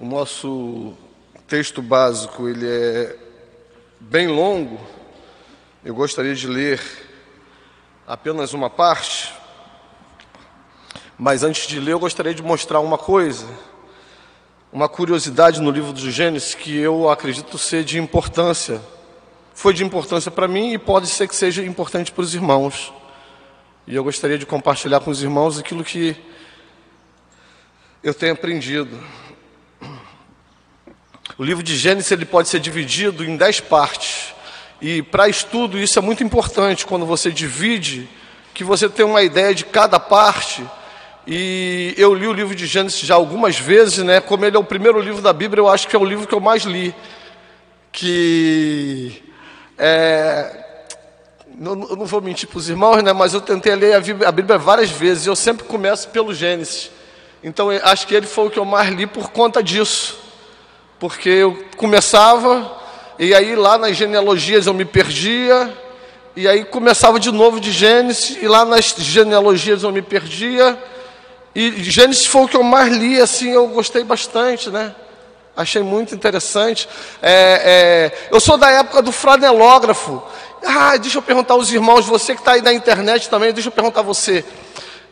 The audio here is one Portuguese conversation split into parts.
O nosso texto básico ele é bem longo. Eu gostaria de ler apenas uma parte. Mas antes de ler, eu gostaria de mostrar uma coisa, uma curiosidade no livro do Gênesis que eu acredito ser de importância. Foi de importância para mim e pode ser que seja importante para os irmãos. E eu gostaria de compartilhar com os irmãos aquilo que eu tenho aprendido. O livro de Gênesis ele pode ser dividido em dez partes. E para estudo isso é muito importante quando você divide, que você tem uma ideia de cada parte. E eu li o livro de Gênesis já algumas vezes, né? Como ele é o primeiro livro da Bíblia, eu acho que é o livro que eu mais li. Que é, não, não vou mentir para os irmãos, né? Mas eu tentei ler a Bíblia várias vezes. Eu sempre começo pelo Gênesis. Então acho que ele foi o que eu mais li por conta disso porque eu começava, e aí lá nas genealogias eu me perdia, e aí começava de novo de Gênesis, e lá nas genealogias eu me perdia, e Gênesis foi o que eu mais li, assim, eu gostei bastante, né? Achei muito interessante. É, é, eu sou da época do franelógrafo. Ah, deixa eu perguntar aos irmãos, você que está aí na internet também, deixa eu perguntar a você.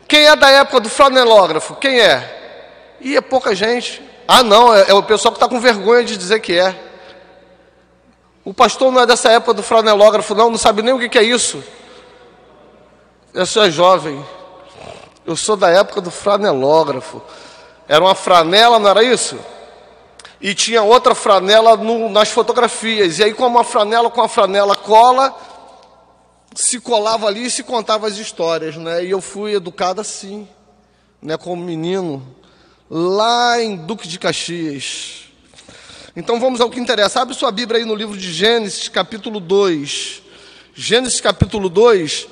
Quem é da época do franelógrafo? Quem é? E é pouca gente. Ah, não, é, é o pessoal que está com vergonha de dizer que é. O pastor não é dessa época do franelógrafo, não, não sabe nem o que, que é isso. Eu sou jovem. Eu sou da época do franelógrafo. Era uma franela, não era isso? E tinha outra franela no, nas fotografias. E aí, com uma franela com a franela cola, se colava ali e se contava as histórias, né? E eu fui educado assim, né? Como menino lá em Duque de Caxias. Então vamos ao que interessa. Abre sua Bíblia aí no livro de Gênesis, capítulo 2. Gênesis, capítulo 2.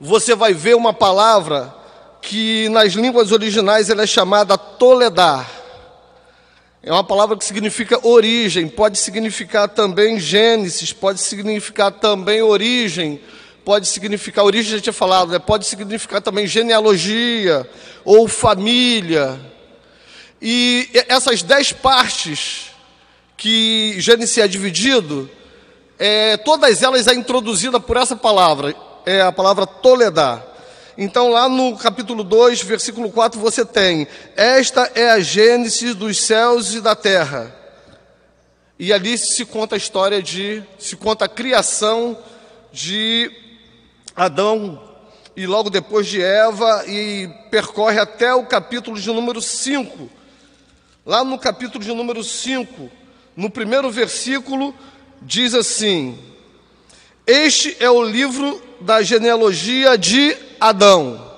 Você vai ver uma palavra que nas línguas originais ela é chamada toledar. É uma palavra que significa origem, pode significar também Gênesis, pode significar também origem, pode significar, origem já tinha falado, né? pode significar também genealogia ou família. E essas dez partes que Gênesis é dividido, é, todas elas é introduzida por essa palavra, é a palavra toledar. Então, lá no capítulo 2, versículo 4, você tem: Esta é a Gênesis dos céus e da terra. E ali se conta a história de, se conta a criação de Adão e logo depois de Eva e percorre até o capítulo de número 5. Lá no capítulo de número 5, no primeiro versículo, diz assim: Este é o livro da genealogia de Adão.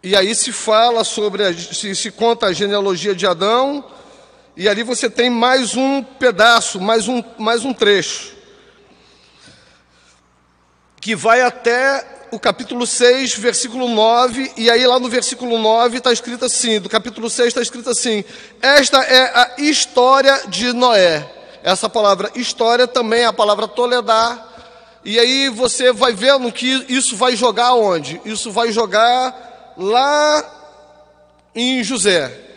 E aí se fala sobre, a, se, se conta a genealogia de Adão, e ali você tem mais um pedaço, mais um, mais um trecho que vai até o capítulo 6, versículo 9, e aí lá no versículo 9 está escrito assim, do capítulo 6 está escrito assim: Esta é a história de Noé. Essa palavra história também é a palavra toledar. E aí você vai vendo que isso vai jogar onde? Isso vai jogar lá em José.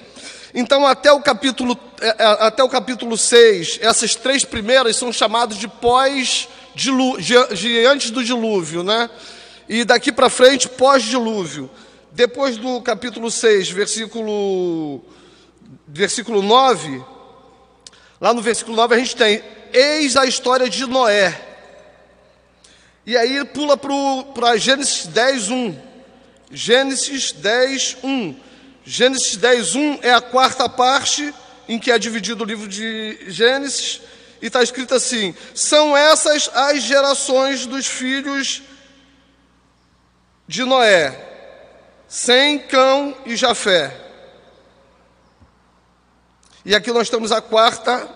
Então, até o capítulo, é, é, até o capítulo 6, essas três primeiras são chamadas de pós de antes do dilúvio, né? E daqui para frente, pós-dilúvio. Depois do capítulo 6, versículo, versículo 9, lá no versículo 9 a gente tem: Eis a história de Noé. E aí pula para Gênesis 10, 1. Gênesis 10, 1. Gênesis 10, 1 é a quarta parte em que é dividido o livro de Gênesis e está escrito assim: são essas as gerações dos filhos de Noé, Sem, Cão e Jafé. E aqui nós temos a quarta,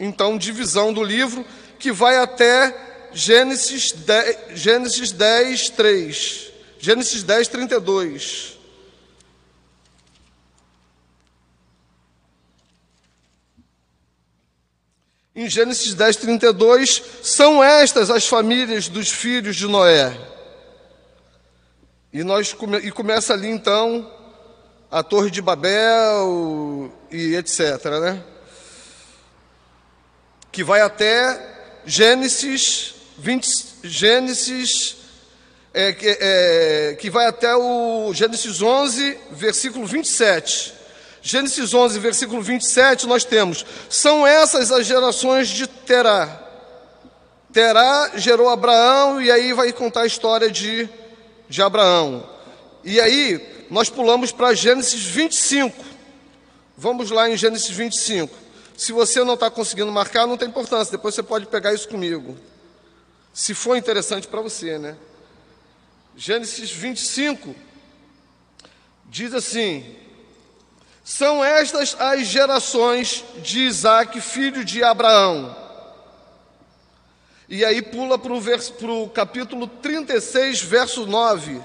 então, divisão do livro, que vai até Gênesis 10, Gênesis 10 3. Gênesis 10, 32. Em Gênesis 10, 32, são estas as famílias dos filhos de Noé. E, nós, e começa ali então a Torre de Babel e etc. Né? Que vai até Gênesis 20, Gênesis é, que, é, que vai até o Gênesis 11, versículo 27. Gênesis 11, versículo 27, nós temos: São essas as gerações de Terá. Terá gerou Abraão, e aí vai contar a história de, de Abraão. E aí, nós pulamos para Gênesis 25. Vamos lá em Gênesis 25. Se você não está conseguindo marcar, não tem importância, depois você pode pegar isso comigo. Se for interessante para você, né? Gênesis 25 diz assim: São estas as gerações de Isaac, filho de Abraão. E aí pula para o capítulo 36, verso 9.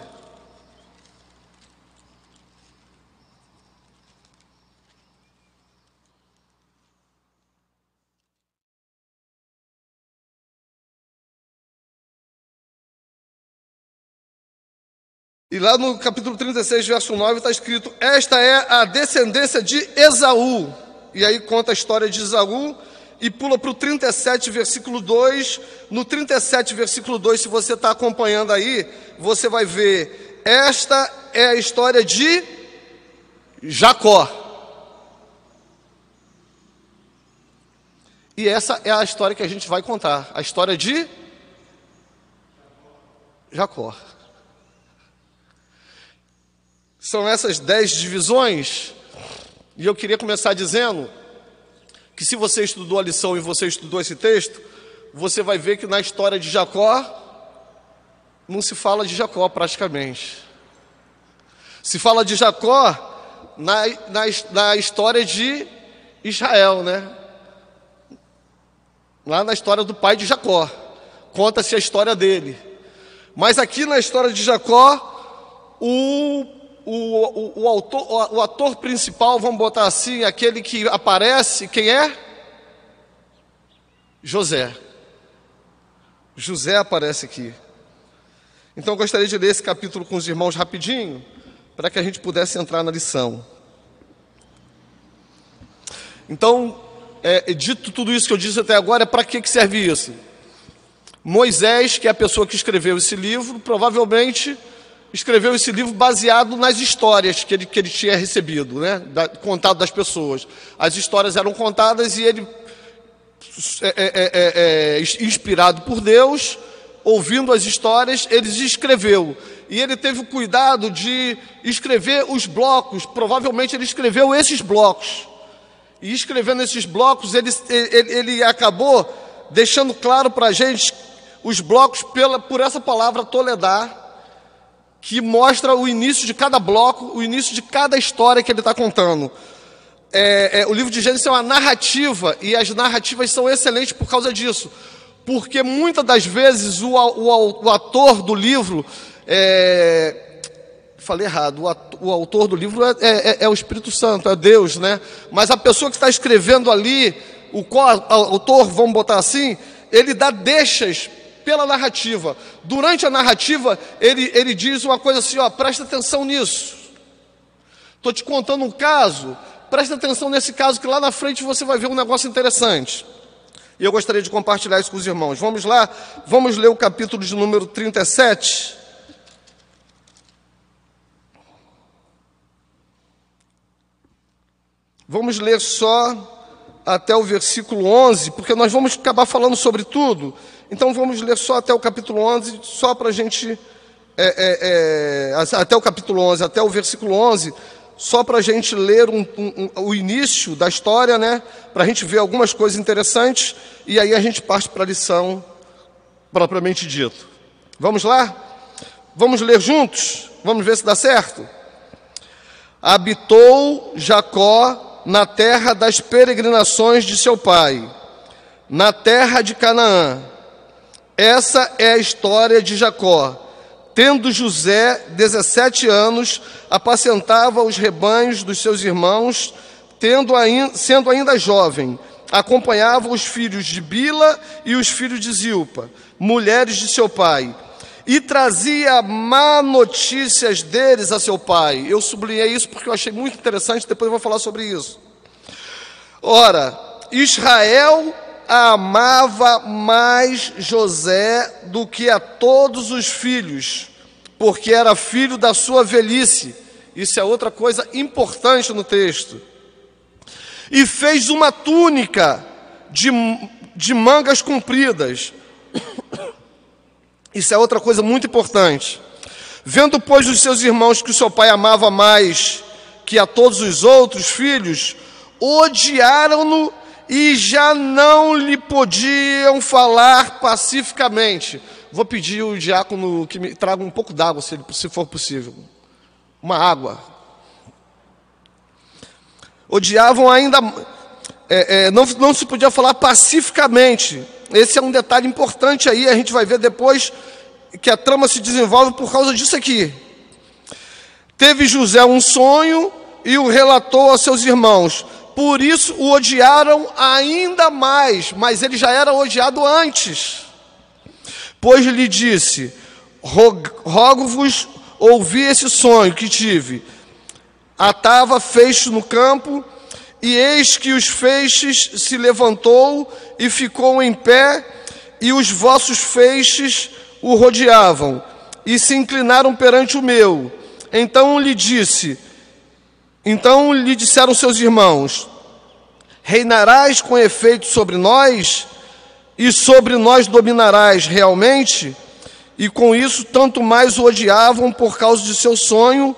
E lá no capítulo 36, verso 9, está escrito: Esta é a descendência de Esaú. E aí conta a história de Esaú e pula para o 37, versículo 2. No 37, versículo 2, se você está acompanhando aí, você vai ver: Esta é a história de Jacó. E essa é a história que a gente vai contar, a história de Jacó. São essas dez divisões, e eu queria começar dizendo que se você estudou a lição e você estudou esse texto, você vai ver que na história de Jacó, não se fala de Jacó praticamente. Se fala de Jacó na, na, na história de Israel, né? Lá na história do pai de Jacó. Conta-se a história dele. Mas aqui na história de Jacó, o o, o, o, autor, o, ator principal, vamos botar assim, aquele que aparece, quem é? José. José aparece aqui. Então eu gostaria de ler esse capítulo com os irmãos rapidinho, para que a gente pudesse entrar na lição. Então, é, dito tudo isso que eu disse até agora, para que, que serve isso? Moisés, que é a pessoa que escreveu esse livro, provavelmente escreveu esse livro baseado nas histórias que ele, que ele tinha recebido, né? Da, contado das pessoas. As histórias eram contadas e ele, é, é, é, é, é inspirado por Deus, ouvindo as histórias, ele escreveu. E ele teve o cuidado de escrever os blocos, provavelmente ele escreveu esses blocos. E escrevendo esses blocos, ele, ele, ele acabou deixando claro para a gente os blocos pela, por essa palavra toledar, que mostra o início de cada bloco, o início de cada história que ele está contando. É, é, o livro de Gênesis é uma narrativa, e as narrativas são excelentes por causa disso. Porque muitas das vezes o, o, o ator do livro. É, falei errado, o, ator, o autor do livro é, é, é, o Espírito Santo, é Deus, né? Mas a pessoa que está escrevendo ali, o autor, vamos botar assim, ele dá deixas pela narrativa. Durante a narrativa, ele, ele diz uma coisa assim: ó, presta atenção nisso. Estou te contando um caso, presta atenção nesse caso, que lá na frente você vai ver um negócio interessante. E eu gostaria de compartilhar isso com os irmãos. Vamos lá, vamos ler o capítulo de número 37. Vamos ler só até o versículo 11, porque nós vamos acabar falando sobre tudo. Então vamos ler só até o capítulo 11, só para a gente. É, é, é, até o capítulo 11, até o versículo 11, só para a gente ler um, um, um, o início da história, né? Para a gente ver algumas coisas interessantes e aí a gente parte para a lição propriamente dito. Vamos lá? Vamos ler juntos? Vamos ver se dá certo? Habitou Jacó na terra das peregrinações de seu pai, na terra de Canaã essa é a história de Jacó. Tendo José 17 anos, apacentava os rebanhos dos seus irmãos, ainda, sendo ainda jovem, acompanhava os filhos de Bila e os filhos de Zilpa, mulheres de seu pai. e trazia má notícias deles a seu pai. Eu sublinhei isso porque eu achei muito interessante, depois eu vou falar sobre isso. Ora, Israel amava mais José do que a todos os filhos, porque era filho da sua velhice. Isso é outra coisa importante no texto. E fez uma túnica de, de mangas compridas. Isso é outra coisa muito importante. Vendo, pois, os seus irmãos que o seu pai amava mais que a todos os outros filhos, odiaram-no e já não lhe podiam falar pacificamente. Vou pedir o diácono que me traga um pouco d'água, se, for possível. Uma água. Odiavam ainda. É, é, não, não se podia falar pacificamente. Esse é um detalhe importante aí, a gente vai ver depois que a trama se desenvolve por causa disso aqui. Teve José um sonho e o relatou aos seus irmãos por isso o odiaram ainda mais, mas ele já era odiado antes. Pois lhe disse: Rogo-vos ouvi esse sonho que tive. Atava feixe no campo, e eis que os feixes se levantou e ficou em pé, e os vossos feixes o rodeavam, e se inclinaram perante o meu. Então lhe disse: então lhe disseram seus irmãos: Reinarás com efeito sobre nós, e sobre nós dominarás realmente? E com isso, tanto mais o odiavam por causa de seu sonho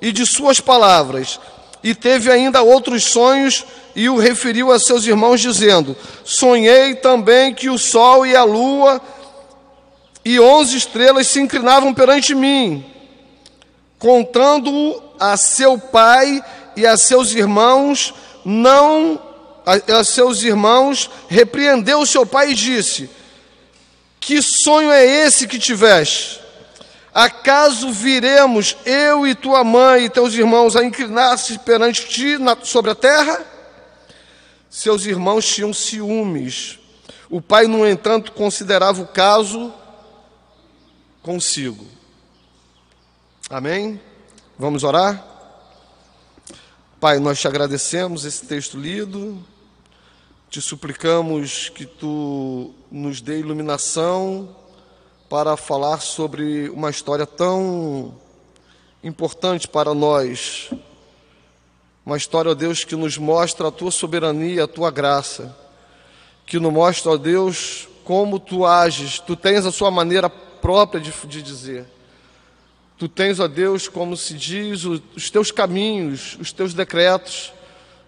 e de suas palavras. E teve ainda outros sonhos e o referiu a seus irmãos, dizendo: Sonhei também que o sol e a lua e onze estrelas se inclinavam perante mim, contando-o a seu pai e a seus irmãos, não a, a seus irmãos, repreendeu seu pai e disse: Que sonho é esse que tiveste? Acaso viremos eu e tua mãe e teus irmãos a inclinar-se perante ti na, sobre a terra? Seus irmãos tinham ciúmes. O pai, no entanto, considerava o caso consigo. Amém? Vamos orar? Pai, nós te agradecemos esse texto lido, te suplicamos que tu nos dê iluminação para falar sobre uma história tão importante para nós. Uma história, ó Deus, que nos mostra a tua soberania, a tua graça, que nos mostra, ó Deus, como tu ages, tu tens a sua maneira própria de, de dizer. Tu tens, ó Deus, como se diz, os teus caminhos, os teus decretos.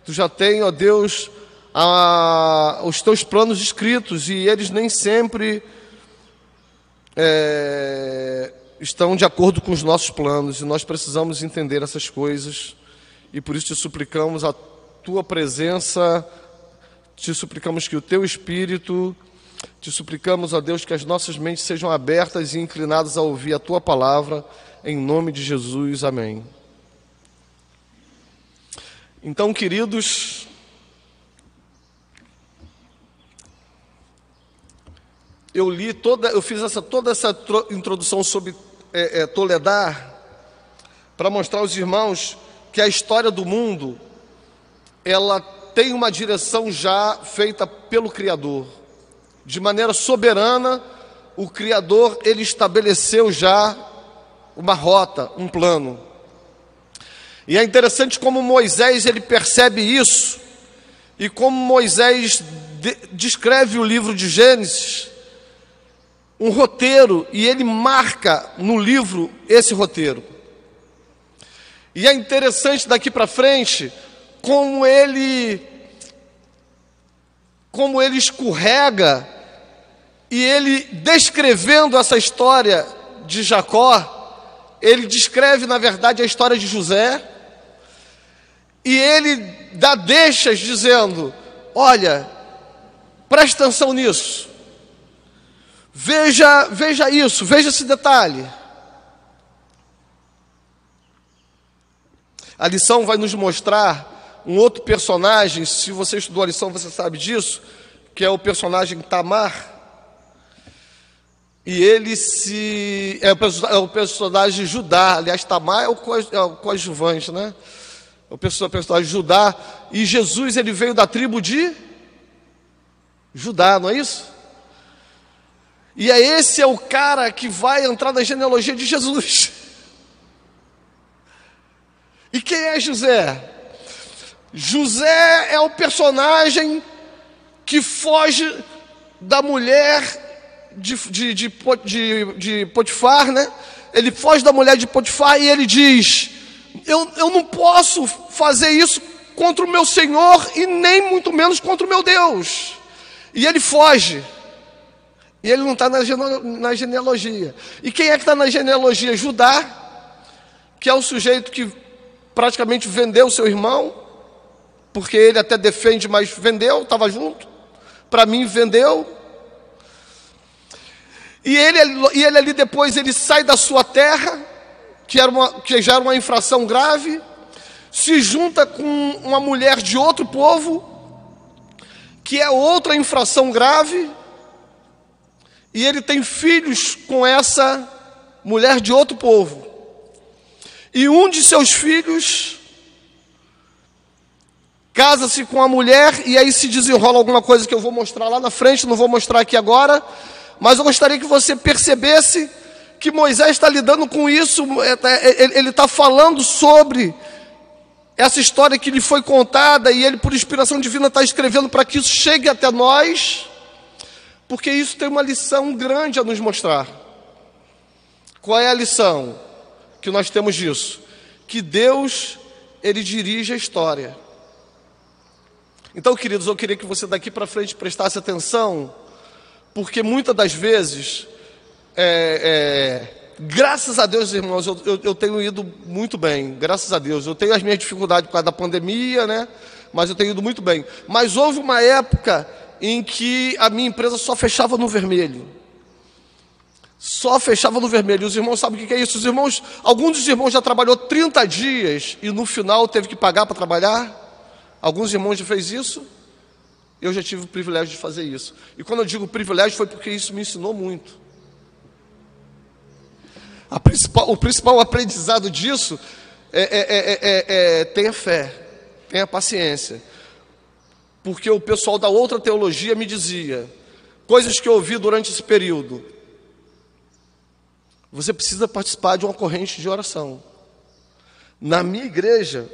Tu já tens, ó Deus, a, os teus planos escritos e eles nem sempre é, estão de acordo com os nossos planos e nós precisamos entender essas coisas e por isso te suplicamos a tua presença, te suplicamos que o teu Espírito, te suplicamos, ó Deus, que as nossas mentes sejam abertas e inclinadas a ouvir a tua palavra em nome de Jesus, amém. Então, queridos, eu li toda, eu fiz essa, toda essa introdução sobre é, é, Toledar para mostrar aos irmãos que a história do mundo ela tem uma direção já feita pelo Criador, de maneira soberana. O Criador ele estabeleceu já uma rota, um plano. E é interessante como Moisés ele percebe isso e como Moisés de, descreve o livro de Gênesis, um roteiro e ele marca no livro esse roteiro. E é interessante daqui para frente como ele como ele escorrega e ele descrevendo essa história de Jacó, ele descreve, na verdade, a história de José, e ele dá deixas dizendo: Olha, preste atenção nisso, veja, veja isso, veja esse detalhe. A lição vai nos mostrar um outro personagem, se você estudou a lição, você sabe disso, que é o personagem Tamar. E ele se. É o, é personagem Judá, aliás, Tamar é o, co, é o coadjuvante, né? O personagem Judá. E Jesus, ele veio da tribo de Judá, não é isso? E é esse é o cara que vai entrar na genealogia de Jesus. E quem é José? José é o personagem que foge da mulher de, de, de, de, de Potifar, né? Ele foge da mulher de Potifar e ele diz: eu, eu não posso fazer isso contra o meu Senhor e nem muito menos contra o meu Deus. E ele foge. E ele não está na, na genealogia. E quem é que está na genealogia? Judá, que é o sujeito que praticamente vendeu seu irmão, porque ele até defende, mas vendeu, estava junto. Para mim, vendeu. E ele, e ele ali depois ele sai da sua terra, que, era uma, que já era uma infração grave, se junta com uma mulher de outro povo, que é outra infração grave, e ele tem filhos com essa mulher de outro povo. E um de seus filhos casa-se com a mulher, e aí se desenrola alguma coisa que eu vou mostrar lá na frente, não vou mostrar aqui agora mas eu gostaria que você percebesse que Moisés está lidando com isso, é, é, ele está falando sobre essa história que lhe foi contada e ele, por inspiração divina, está escrevendo para que isso chegue até nós, porque isso tem uma lição grande a nos mostrar. Qual é a lição que nós temos disso? Que Deus, Ele dirige a história. Então, queridos, eu queria que você daqui para frente prestasse atenção porque muitas das vezes, é, é, graças a Deus, irmãos, eu, eu, eu, tenho ido muito bem, graças a Deus. Eu tenho as minhas dificuldades por causa da pandemia, né? Mas eu tenho ido muito bem. Mas houve uma época em que a minha empresa só fechava no vermelho. Só fechava no vermelho. E os irmãos sabem o que é isso? Os irmãos, alguns dos irmãos já trabalhou 30 dias e no final teve que pagar para trabalhar. Alguns irmãos já fez isso. Eu já tive o privilégio de fazer isso. E quando eu digo privilégio, foi porque isso me ensinou muito. Principal, o principal aprendizado disso é, é, é, é, tenha fé, tenha paciência. Porque o pessoal da outra teologia me dizia, coisas que eu ouvi durante esse período. Você precisa participar de uma corrente de oração. Na minha igreja,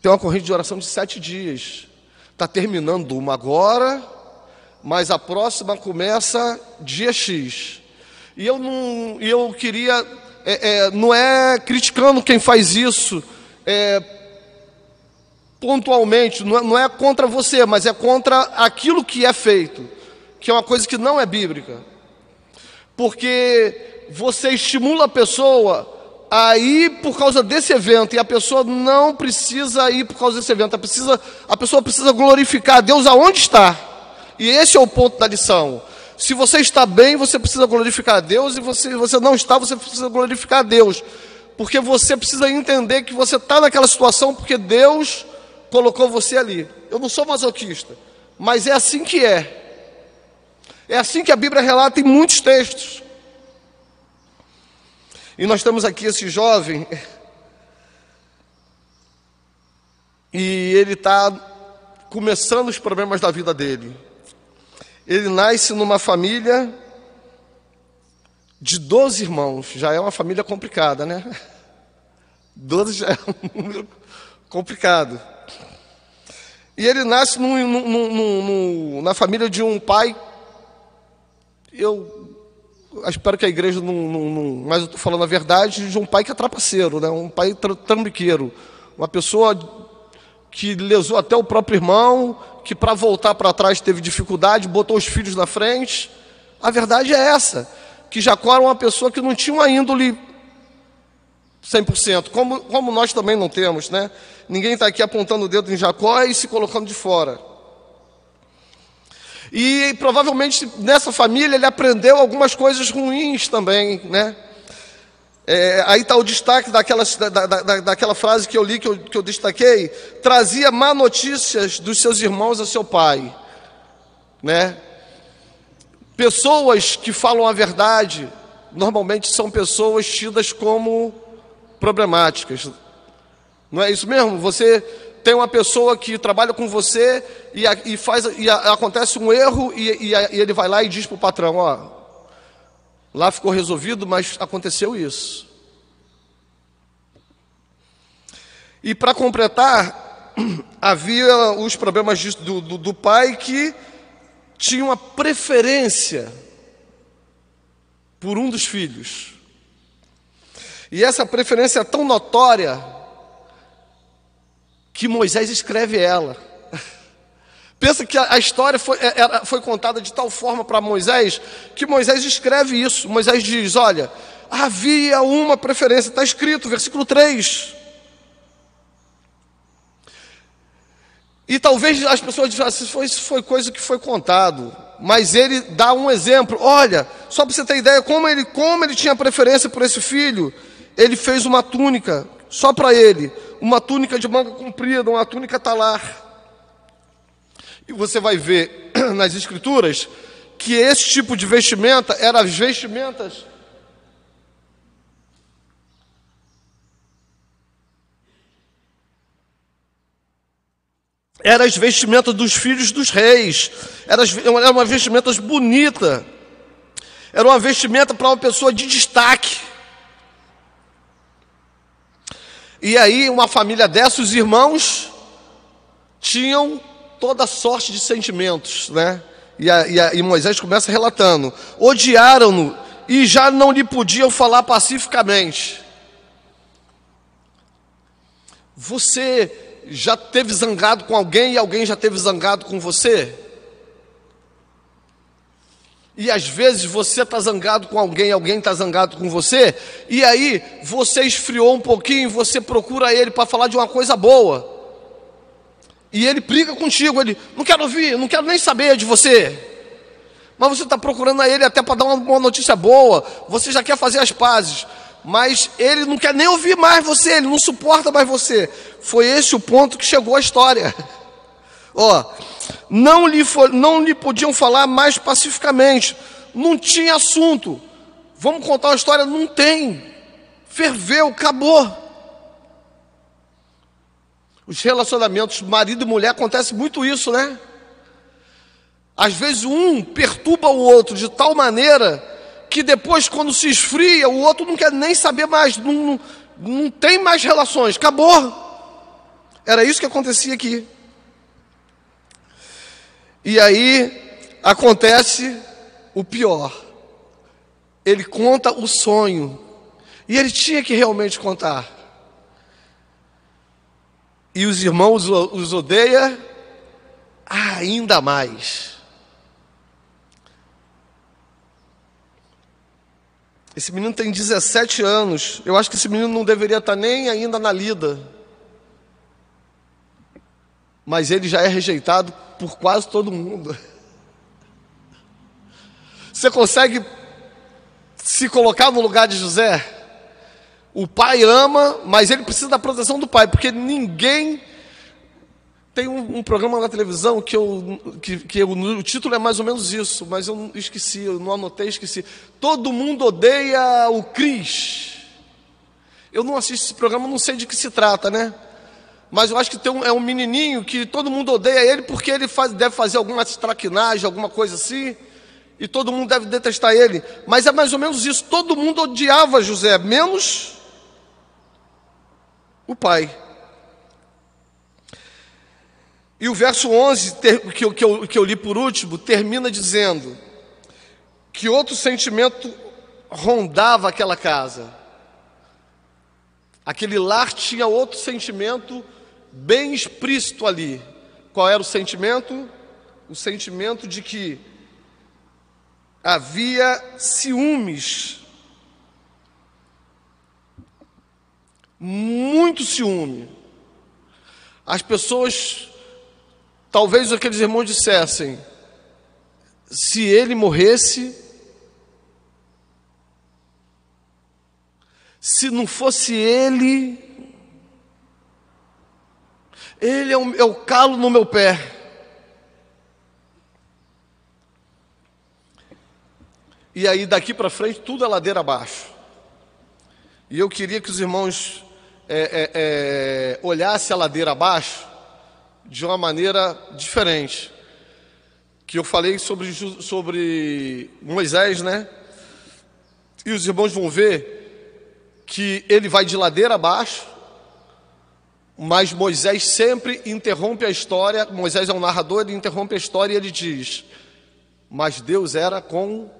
tem uma corrente de oração de sete dias. Está terminando uma agora, mas a próxima começa dia X. E eu não, eu queria, é, é, não é criticando quem faz isso é, pontualmente, não é, não é contra você, mas é contra aquilo que é feito, que é uma coisa que não é bíblica. Porque você estimula a pessoa a ir por causa desse evento, e a pessoa não precisa ir por causa desse evento, a, precisa, a pessoa precisa glorificar a Deus aonde está. E esse é o ponto da lição. Se você está bem, você precisa glorificar a Deus, e se você não está, você precisa glorificar a Deus. Porque você precisa entender que você está naquela situação porque Deus colocou você ali. Eu não sou masoquista, mas é assim que é. É assim que a Bíblia relata em muitos textos. E nós temos aqui esse jovem, e ele está começando os problemas da vida dele. Ele nasce numa família de 12 irmãos, já é uma família complicada, né? 12 já é um número complicado. E ele nasce num, num, num, na família de um pai. Eu espero que a igreja não. não, não mas eu estou falando a verdade de um pai que é trapaceiro, né? um pai trambiqueiro. Uma pessoa que lesou até o próprio irmão, que para voltar para trás teve dificuldade, botou os filhos na frente. A verdade é essa: que Jacó era uma pessoa que não tinha uma índole 100%, como, como nós também não temos, né? Ninguém está aqui apontando o dedo em Jacó e se colocando de fora. E provavelmente nessa família ele aprendeu algumas coisas ruins também, né? É, aí está o destaque daquela, da, da, daquela frase que eu li, que eu, que eu destaquei: trazia má notícias dos seus irmãos a seu pai, né? Pessoas que falam a verdade normalmente são pessoas tidas como problemáticas. Não é isso mesmo? Você tem uma pessoa que trabalha com você e, e faz e acontece um erro e, e, e ele vai lá e diz para o patrão, ó, lá ficou resolvido, mas aconteceu isso. E para completar, havia os problemas do, do, do pai que tinha uma preferência por um dos filhos. E essa preferência é tão notória que Moisés escreve ela. Pensa que a história foi, é, foi contada de tal forma para Moisés que Moisés escreve isso. Moisés diz: Olha, havia uma preferência, está escrito, versículo 3. E talvez as pessoas digam assim, foi, isso foi coisa que foi contado. Mas ele dá um exemplo. Olha, só para você ter ideia, como ele, como ele tinha preferência por esse filho, ele fez uma túnica só para ele, uma túnica de manga comprida, uma túnica talar. E você vai ver nas escrituras que esse tipo de vestimenta eram as vestimentas Eram as vestimentas dos filhos dos reis. Era, era uma vestimenta bonita. Era uma vestimenta para uma pessoa de destaque. E aí, uma família dessa, os irmãos tinham toda sorte de sentimentos, né? E, a, e, a, e Moisés começa relatando: odiaram-no e já não lhe podiam falar pacificamente. Você já teve zangado com alguém e alguém já teve zangado com você? E às vezes você está zangado com alguém, alguém está zangado com você, e aí você esfriou um pouquinho, você procura ele para falar de uma coisa boa. E ele briga contigo, ele não quero ouvir, não quero nem saber de você. Mas você está procurando a ele até para dar uma, uma notícia boa, você já quer fazer as pazes mas ele não quer nem ouvir mais você, ele não suporta mais você. Foi esse o ponto que chegou a história. Ó, não lhe, não lhe podiam falar mais pacificamente, não tinha assunto. Vamos contar uma história? Não tem. Ferveu, acabou. Os relacionamentos marido e mulher acontece muito isso, né? Às vezes um perturba o outro de tal maneira que depois, quando se esfria, o outro não quer nem saber mais, não, não, não tem mais relações, acabou. Era isso que acontecia aqui. E aí acontece o pior. Ele conta o sonho. E ele tinha que realmente contar. E os irmãos os odeia ainda mais. Esse menino tem 17 anos. Eu acho que esse menino não deveria estar nem ainda na lida. Mas ele já é rejeitado por quase todo mundo. Você consegue se colocar no lugar de José? O pai ama, mas ele precisa da proteção do pai, porque ninguém tem um, um, programa na televisão que, eu, que, que eu, o título é mais ou menos isso, mas eu esqueci, eu não anotei, esqueci. Todo mundo odeia o Cris. Eu não assisto esse programa, não sei de que se trata, né? Mas eu acho que tem um, é um menininho que todo mundo odeia ele porque ele faz, deve fazer alguma traquinagem, alguma coisa assim, e todo mundo deve detestar ele. Mas é mais ou menos isso. Todo mundo odiava José, menos o pai. E o verso 11, que eu, que, eu, que eu li por último, termina dizendo que outro sentimento rondava aquela casa. Aquele lar tinha outro sentimento bem explícito ali. Qual era o sentimento? O sentimento de que havia ciúmes. Muito ciúme. As pessoas Talvez aqueles irmãos dissessem: se ele morresse, se não fosse ele, ele é o, é o calo no meu pé. e aí daqui para frente tudo é ladeira abaixo. E eu queria que os irmãos é, é, é, olhassem a ladeira abaixo de uma maneira diferente. Que eu falei sobre, sobre Moisés, né? E os irmãos vão ver que ele vai de ladeira abaixo, mas Moisés sempre interrompe a história. Moisés é um narrador, ele interrompe a história e ele diz: Mas Deus era com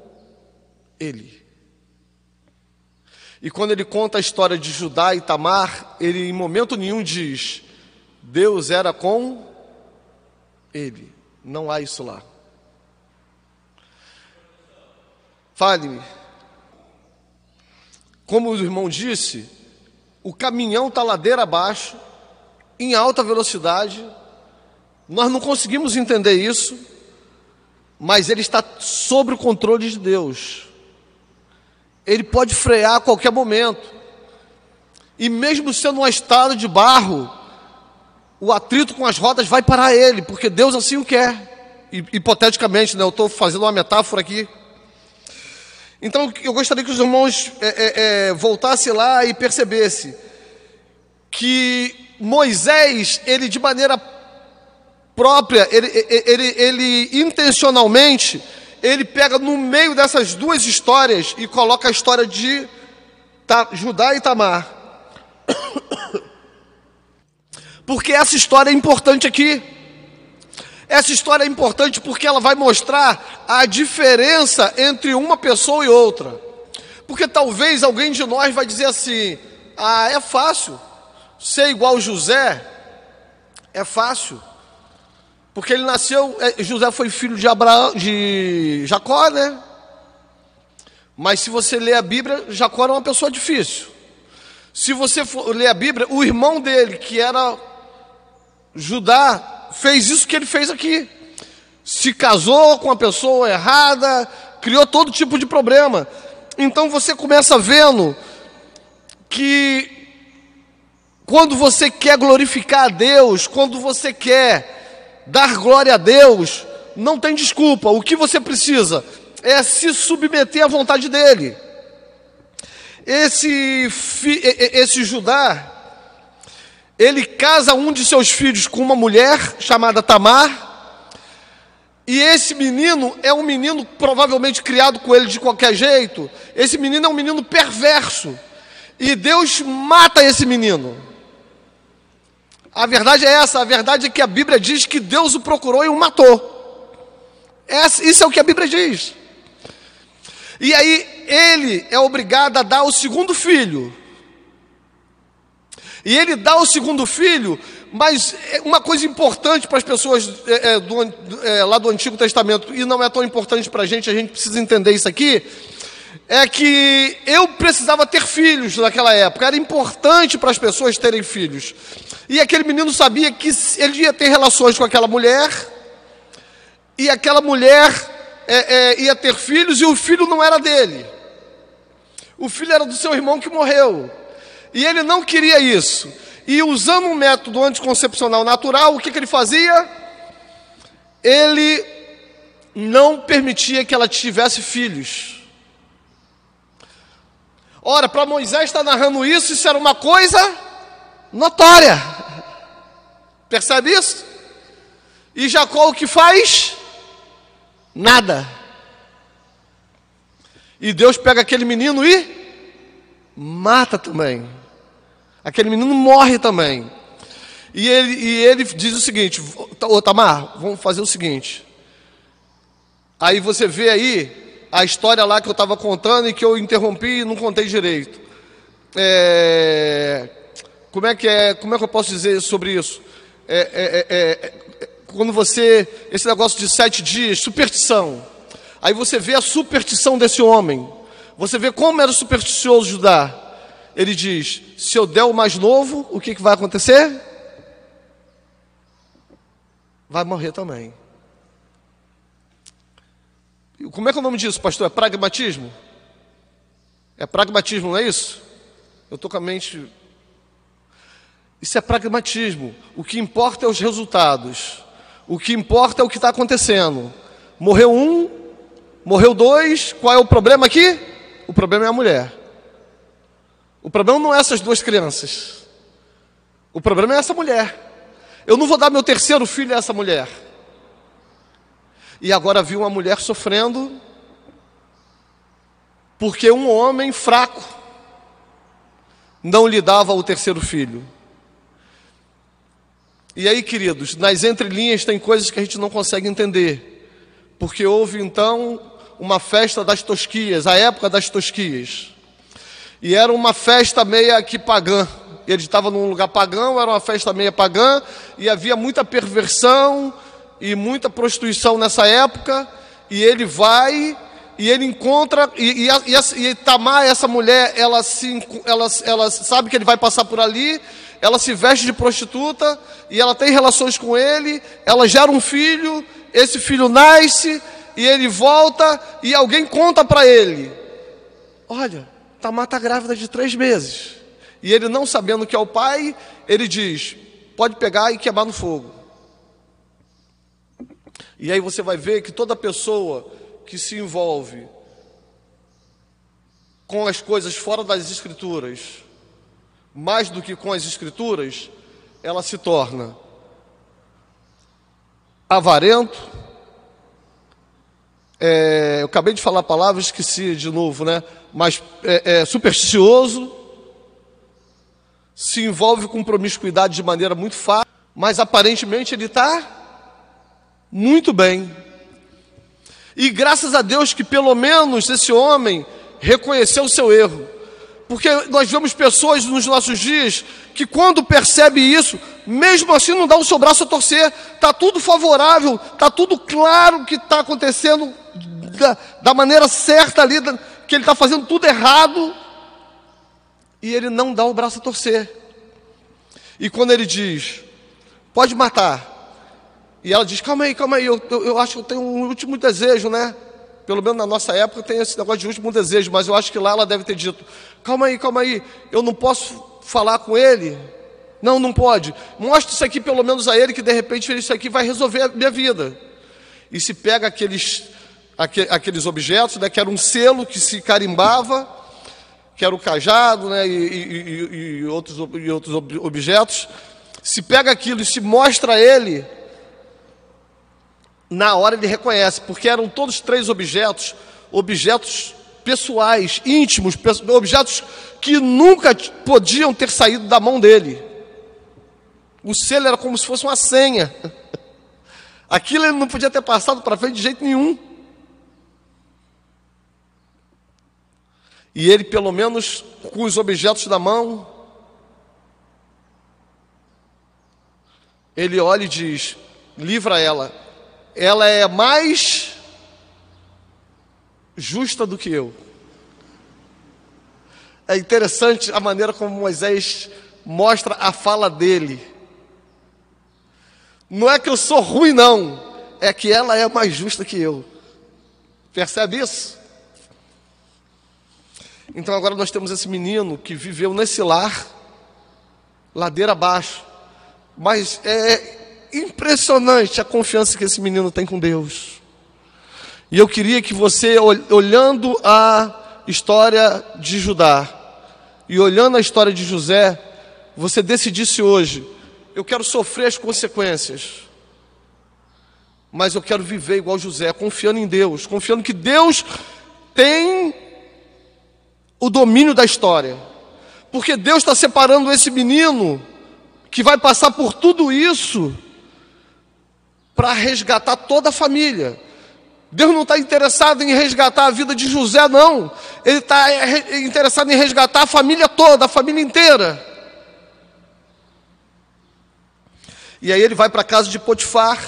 ele. E quando ele conta a história de Judá e Tamar, ele em momento nenhum diz: Deus era com ele. Não há isso lá. Fale-me. Como o irmão disse, o caminhão está ladeira abaixo, em alta velocidade. Nós não conseguimos entender isso, mas ele está sob o controle de Deus. Ele pode frear a qualquer momento. E mesmo sendo um estado de barro, o atrito com as rodas vai parar ele, porque Deus assim o quer. Hipoteticamente, né? eu estou fazendo uma metáfora aqui. Então eu gostaria que os irmãos é, é, é, voltassem lá e percebessem que Moisés, ele de maneira própria, ele, ele, ele intencionalmente, ele pega no meio dessas duas histórias e coloca a história de Judá e Tamar. Porque essa história é importante aqui. Essa história é importante porque ela vai mostrar a diferença entre uma pessoa e outra. Porque talvez alguém de nós vai dizer assim: "Ah, é fácil ser igual José". É fácil. Porque ele nasceu, é, José foi filho de Abraão, de Jacó, né? Mas se você ler a Bíblia, Jacó era uma pessoa difícil. Se você for ler a Bíblia, o irmão dele, que era Judá, fez isso que ele fez aqui. Se casou com a pessoa errada, criou todo tipo de problema. Então você começa vendo que quando você quer glorificar a Deus, quando você quer dar glória a Deus, não tem desculpa. O que você precisa é se submeter à vontade dele. Esse, esse Judá, ele casa um de seus filhos com uma mulher chamada Tamar, e esse menino é um menino provavelmente criado com ele de qualquer jeito. Esse menino é um menino perverso. E Deus mata esse menino. A verdade é essa, a verdade é que a Bíblia diz que Deus o procurou e o matou. Essa, isso é o que a Bíblia diz. E aí ele é obrigado a dar o segundo filho. E ele dá o segundo filho, mas é uma coisa importante para as pessoas é, é, do, é, lá do Antigo Testamento, e não é tão importante para a gente, a gente precisa entender isso aqui, é que eu precisava ter filhos naquela época, era importante para as pessoas terem filhos. E aquele menino sabia que ele ia ter relações com aquela mulher, e aquela mulher é, é, ia ter filhos, e o filho não era dele. O filho era do seu irmão que morreu. E ele não queria isso. E usando um método anticoncepcional natural, o que, que ele fazia? Ele não permitia que ela tivesse filhos. Ora, para Moisés estar narrando isso, isso era uma coisa notória. Percebe isso? E Jacó o que faz? Nada. E Deus pega aquele menino e mata também. Aquele menino morre também. E ele, e ele diz o seguinte: Ô Tamar, vamos fazer o seguinte. Aí você vê aí a história lá que eu estava contando e que eu interrompi e não contei direito. É, como é que é? Como é que eu posso dizer sobre isso? É, é, é, é quando você esse negócio de sete dias, superstição. Aí você vê a superstição desse homem. Você vê como era supersticioso Judá ele diz: se eu der o mais novo, o que, que vai acontecer? Vai morrer também. Como é que é o nome disso, pastor? É pragmatismo? É pragmatismo, não é isso? Eu estou com a mente. Isso é pragmatismo. O que importa é os resultados. O que importa é o que está acontecendo. Morreu um, Morreu dois, qual é o problema aqui? O problema é a mulher. O problema não é essas duas crianças. O problema é essa mulher. Eu não vou dar meu terceiro filho a essa mulher. E agora vi uma mulher sofrendo porque um homem fraco não lhe dava o terceiro filho. E aí, queridos, nas entrelinhas tem coisas que a gente não consegue entender. Porque houve então uma festa das tosquias, a época das tosquias. E era uma festa meia que pagã. Ele estava num lugar pagão, era uma festa meia pagã, e havia muita perversão e muita prostituição nessa época. E ele vai e ele encontra, e, e, e, e Tamar, essa mulher, ela, se, ela, ela sabe que ele vai passar por ali, ela se veste de prostituta, e ela tem relações com ele, ela gera um filho, esse filho nasce, e ele volta, e alguém conta para ele: Olha, Tamar está grávida de três meses. E ele, não sabendo que é o pai, ele diz: Pode pegar e queimar no fogo. E aí você vai ver que toda pessoa que se envolve com as coisas fora das Escrituras, mais do que com as Escrituras, ela se torna avarento. É, eu acabei de falar a palavra, esqueci de novo, né? Mas é, é, supersticioso, se envolve com promiscuidade de maneira muito fácil, mas aparentemente ele está muito bem. E graças a Deus que pelo menos esse homem reconheceu o seu erro. Porque nós vemos pessoas nos nossos dias que quando percebe isso, mesmo assim não dá o seu braço a torcer, está tudo favorável, está tudo claro que está acontecendo da, da, maneira certa ali, que ele está fazendo tudo errado, e ele não dá o braço a torcer. E quando ele diz, pode matar, e ela diz: Calma aí, calma aí, eu, eu, eu, acho que eu tenho um último desejo, né? Pelo menos na nossa época tem esse negócio de último desejo, mas eu acho que lá ela deve ter dito: Calma aí, calma aí, eu não posso falar com ele? Não, não pode. Mostra isso aqui pelo menos a ele, que de repente isso aqui vai resolver a minha vida. E se pega aqueles, aqueles objetos, né, que era um selo que se carimbava, que era o cajado né, e, e, e, outros, e outros objetos. Se pega aquilo e se mostra a ele na hora ele reconhece, porque eram todos três objetos, objetos pessoais, íntimos, objetos que nunca podiam ter saído da mão dele. O selo era como se fosse uma senha. Aquilo ele não podia ter passado para frente de jeito nenhum. E ele, pelo menos com os objetos na mão, ele olha e diz: livra ela, ela é mais justa do que eu. É interessante a maneira como Moisés mostra a fala dele. Não é que eu sou ruim, não, é que ela é mais justa que eu. Percebe isso? Então agora nós temos esse menino que viveu nesse lar, ladeira abaixo, mas é impressionante a confiança que esse menino tem com Deus. E eu queria que você, olhando a história de Judá e olhando a história de José, você decidisse hoje: eu quero sofrer as consequências, mas eu quero viver igual José, confiando em Deus, confiando que Deus tem o domínio da história, porque Deus está separando esse menino que vai passar por tudo isso para resgatar toda a família. Deus não está interessado em resgatar a vida de José, não. Ele está interessado em resgatar a família toda, a família inteira. E aí ele vai para a casa de Potifar.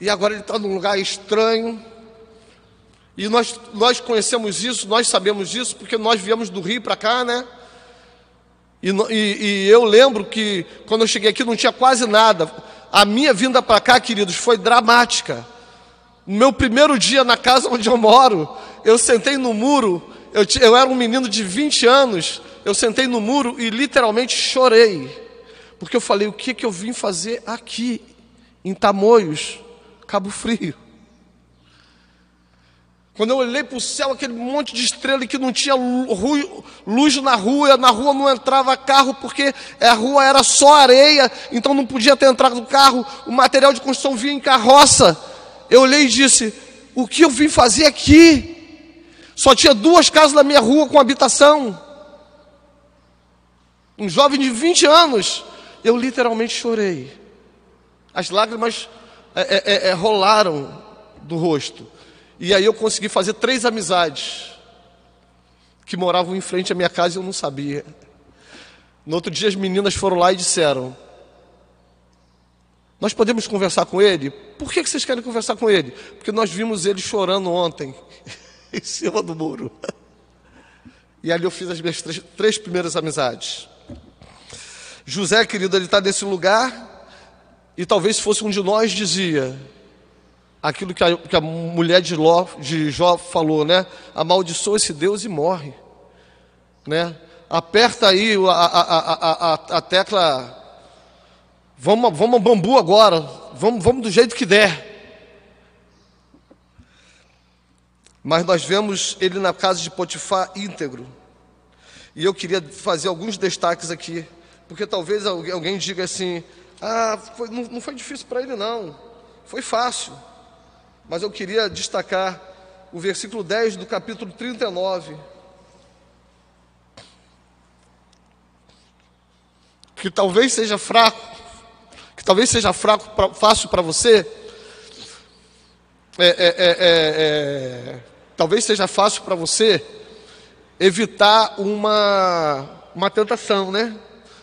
E agora ele está num lugar estranho. E nós, nós conhecemos isso, nós sabemos disso, porque nós viemos do Rio para cá, né? E, e, e eu lembro que quando eu cheguei aqui não tinha quase nada. A minha vinda para cá, queridos, foi dramática. No meu primeiro dia na casa onde eu moro, eu sentei no muro, eu, eu era um menino de 20 anos, eu sentei no muro e literalmente chorei. Porque eu falei, o que, que eu vim fazer aqui, em Tamoios, Cabo Frio? Quando eu olhei para o céu, aquele monte de estrela que não tinha luz na rua, na rua não entrava carro porque a rua era só areia, então não podia ter entrado no carro, o material de construção vinha em carroça. Eu olhei e disse: O que eu vim fazer aqui? Só tinha duas casas na minha rua com habitação. Um jovem de 20 anos, eu literalmente chorei. As lágrimas é, é, é, é rolaram do rosto. E aí eu consegui fazer três amizades que moravam em frente à minha casa e eu não sabia. No outro dia as meninas foram lá e disseram: Nós podemos conversar com ele? Por que vocês querem conversar com ele? Porque nós vimos ele chorando ontem, em cima do muro. E ali eu fiz as minhas três, três primeiras amizades. José, querido, ele está nesse lugar, e talvez se fosse um de nós, dizia: aquilo que a, que a mulher de, Ló, de Jó falou, né? Amaldiçoa esse Deus e morre, né? Aperta aí a, a, a, a tecla, vamos, vamos ao bambu agora, vamos, vamos do jeito que der. Mas nós vemos ele na casa de Potifar íntegro. E eu queria fazer alguns destaques aqui, porque talvez alguém diga assim: ah, foi, não, não foi difícil para ele, não, foi fácil mas eu queria destacar o versículo 10 do capítulo 39. Que talvez seja fraco, que talvez seja fraco, pra, fácil para você. É, é, é, é, é talvez seja fácil para você evitar uma, uma tentação, né?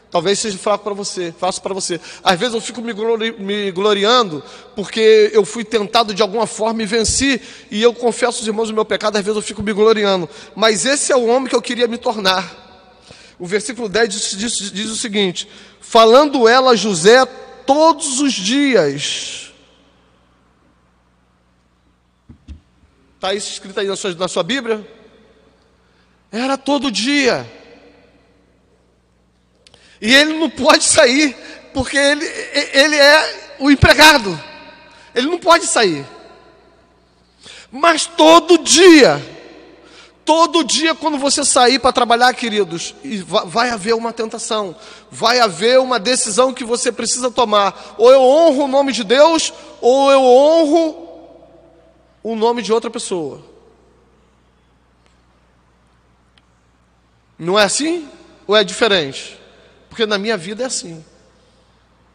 Talvez seja fraco para você, fácil para você. Às vezes eu fico me, glori me, gloriando porque eu fui tentado de alguma forma e venci, e eu confesso aos irmãos o meu pecado, às vezes eu fico me gloriando. Mas esse é o homem que eu queria me tornar. O versículo 10 diz, diz, diz o seguinte: Falando ela a José todos os dias. Está isso escrito aí na sua, na sua Bíblia? Era todo dia. E ele não pode sair, porque ele, ele é o empregado. Ele não pode sair. Mas todo dia, todo dia, quando você sair para trabalhar, queridos, vai haver uma tentação, vai haver uma decisão que você precisa tomar. Ou eu honro o nome de Deus, ou eu honro o nome de outra pessoa. Não é assim? Ou é diferente? Porque na minha vida é assim.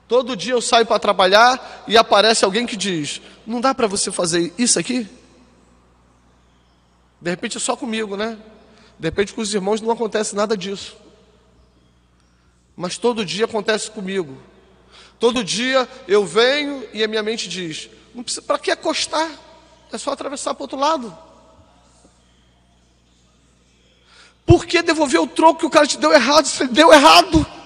Todo dia eu saio para trabalhar e aparece alguém que diz: Não dá para você fazer isso aqui? De repente é só comigo, né? De repente com os irmãos não acontece nada disso. Mas todo dia acontece comigo. Todo dia eu venho e a minha mente diz: Para que acostar? É só atravessar para o outro lado. Por que devolver o troco que o cara te deu errado ele deu errado?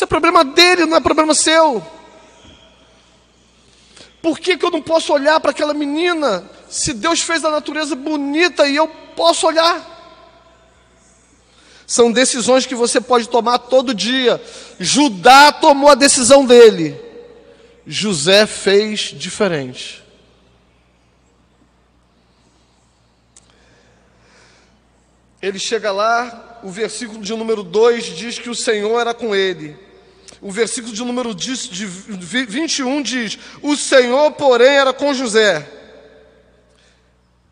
Isso é problema dele, não é problema seu. Por que, que eu não posso olhar para aquela menina se Deus fez a natureza bonita e eu posso olhar? São decisões que você pode tomar todo dia. Judá tomou a decisão dele, José fez diferente. Ele chega lá, o versículo de número 2 diz que o Senhor era com ele. O versículo de número 21 diz: O Senhor, porém, era com José.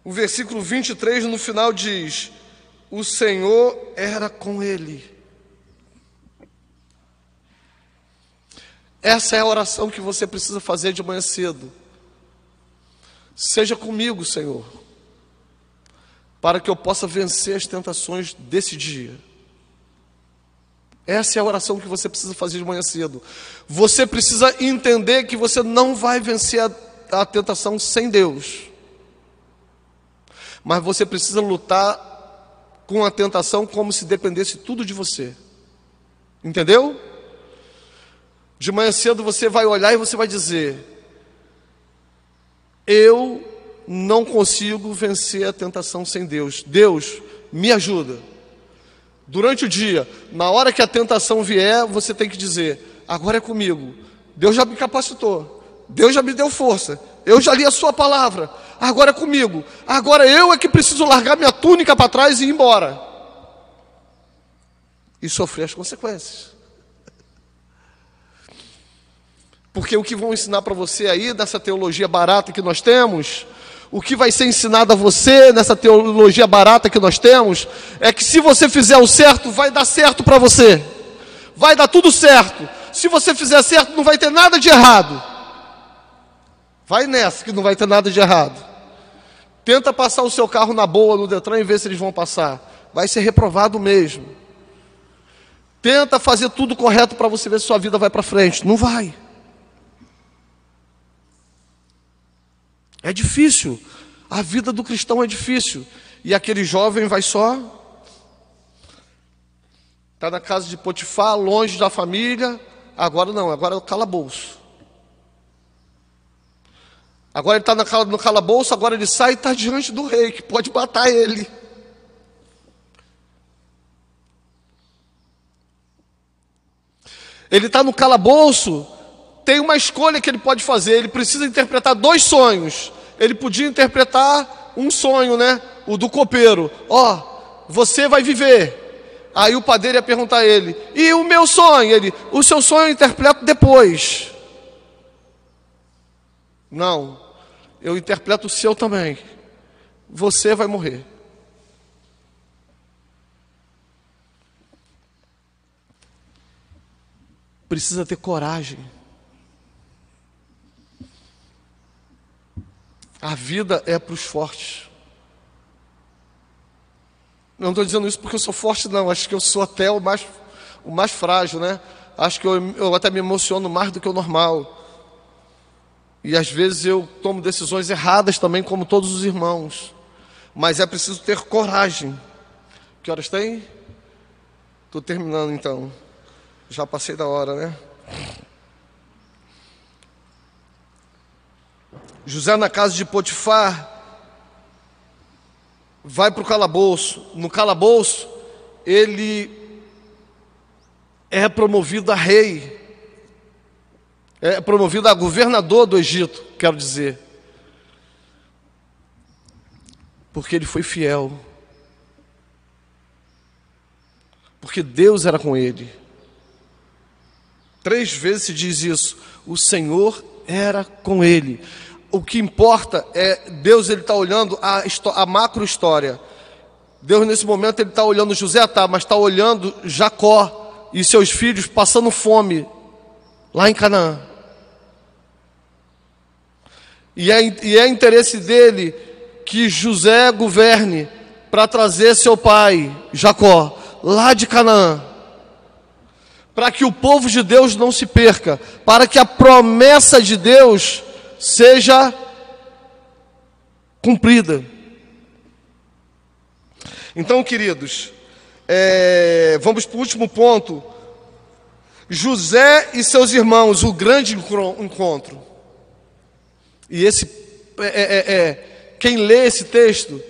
O versículo 23 no final diz: O Senhor era com ele. Essa é a oração que você precisa fazer de manhã cedo. Seja comigo, Senhor, para que eu possa vencer as tentações desse dia. Essa é a oração que você precisa fazer de manhã cedo. Você precisa entender que você não vai vencer a, a tentação sem Deus. Mas você precisa lutar com a tentação como se dependesse tudo de você. Entendeu? De manhã cedo você vai olhar e você vai dizer: Eu não consigo vencer a tentação sem Deus. Deus, me ajuda. Durante o dia, na hora que a tentação vier, você tem que dizer: agora é comigo. Deus já me capacitou. Deus já me deu força. eu já li a sua palavra, agora é comigo. Agora eu é que preciso largar minha túnica para trás e ir embora. E sofrer as consequências. Porque o que vão ensinar para você aí, dessa teologia barata que nós temos, o que vai ser ensinado a você nessa teologia barata que nós temos, é que se você fizer o certo, vai dar certo para você. Vai dar tudo certo. Se você fizer certo, não vai ter nada de errado. Vai nessa que não vai ter nada de errado. Tenta passar o seu carro na boa no Detran e ver se eles vão passar. Vai ser reprovado mesmo. Tenta fazer tudo correto para você ver se sua vida vai para frente. Não vai. É difícil. A vida do cristão é difícil. E aquele jovem vai só. Está na casa de Potifar, longe da família. Agora não, agora é o calabouço. Agora ele está no calabouço, agora ele sai e está diante do rei, que pode matar ele. Ele está no calabouço, tem uma escolha que ele pode fazer. Ele precisa interpretar dois sonhos. Ele podia interpretar um sonho, né? O do copeiro. Ó, oh, você vai viver. Aí o padeiro ia perguntar a ele: E o meu sonho? Ele: O seu sonho eu interpreto depois. Não, eu interpreto o seu também. Você vai morrer. Precisa ter coragem. A vida é para os fortes. Não estou dizendo isso porque eu sou forte, não. Acho que eu sou até o mais, o mais frágil, né? Acho que eu, eu até me emociono mais do que o normal. E às vezes eu tomo decisões erradas também, como todos os irmãos. Mas é preciso ter coragem. Que horas tem? Estou terminando então. Já passei da hora, né? José na casa de Potifar vai para o calabouço. No calabouço, ele é promovido a rei, é promovido a governador do Egito, quero dizer, porque ele foi fiel, porque Deus era com ele. Três vezes se diz isso: o Senhor era com ele o que importa é Deus ele está olhando a, a macro história. Deus nesse momento ele está olhando José, tá, mas está olhando Jacó e seus filhos passando fome lá em Canaã. E é, e é interesse dele que José governe para trazer seu pai, Jacó, lá de Canaã. Para que o povo de Deus não se perca, para que a promessa de Deus seja cumprida. Então, queridos, é, vamos para o último ponto. José e seus irmãos, o grande encontro. E esse, é, é, é, quem lê esse texto,